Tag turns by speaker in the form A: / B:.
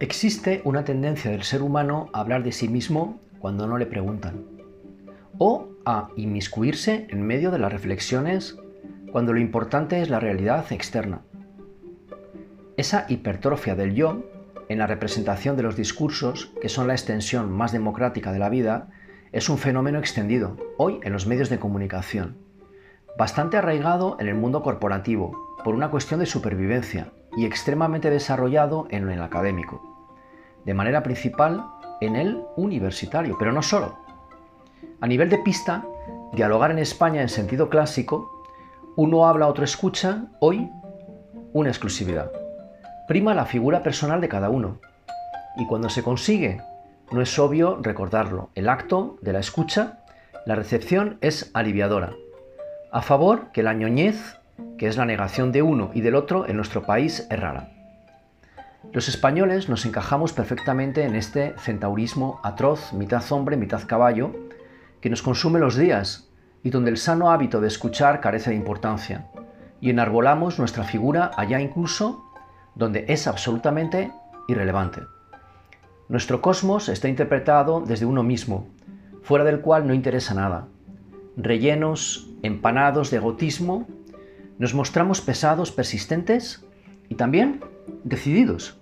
A: Existe una tendencia del ser humano a hablar de sí mismo cuando no le preguntan, o a inmiscuirse en medio de las reflexiones cuando lo importante es la realidad externa. Esa hipertrofia del yo en la representación de los discursos, que son la extensión más democrática de la vida, es un fenómeno extendido hoy en los medios de comunicación, bastante arraigado en el mundo corporativo, por una cuestión de supervivencia, y extremadamente desarrollado en el académico de manera principal en el universitario, pero no solo. A nivel de pista, dialogar en España en sentido clásico, uno habla, otro escucha, hoy una exclusividad. Prima la figura personal de cada uno. Y cuando se consigue, no es obvio recordarlo. El acto de la escucha, la recepción es aliviadora. A favor que la ñoñez, que es la negación de uno y del otro, en nuestro país es rara. Los españoles nos encajamos perfectamente en este centaurismo atroz, mitad hombre, mitad caballo, que nos consume los días y donde el sano hábito de escuchar carece de importancia, y enarbolamos nuestra figura allá incluso donde es absolutamente irrelevante. Nuestro cosmos está interpretado desde uno mismo, fuera del cual no interesa nada. Rellenos, empanados de egotismo, nos mostramos pesados, persistentes y también decididos.